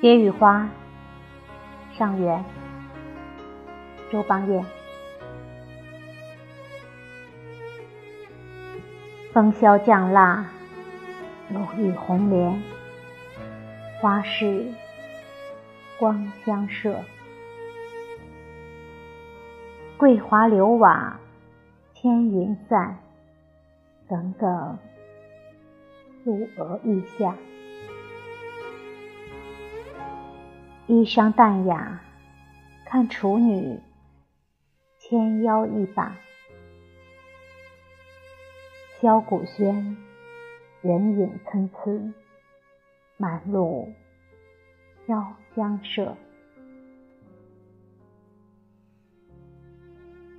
蝶与花，上元，周邦彦。风萧降蜡，露雨红莲，花市光相射。桂华流瓦，千云散，耿耿素娥欲下。衣裳淡雅，看处女纤腰一把。箫鼓喧，人影参差，满路飘香麝。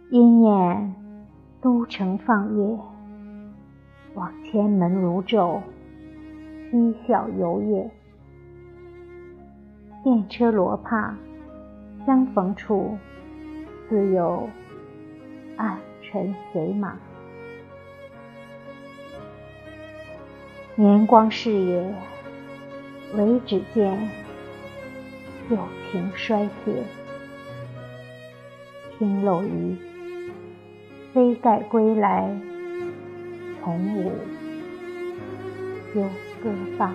一念都城放夜，望千门如昼，嬉笑游曳。电车罗帕，相逢处，自有暗尘随马。年光逝也，唯只见旧情衰竭。听漏雨，飞盖归来，从无休歌罢。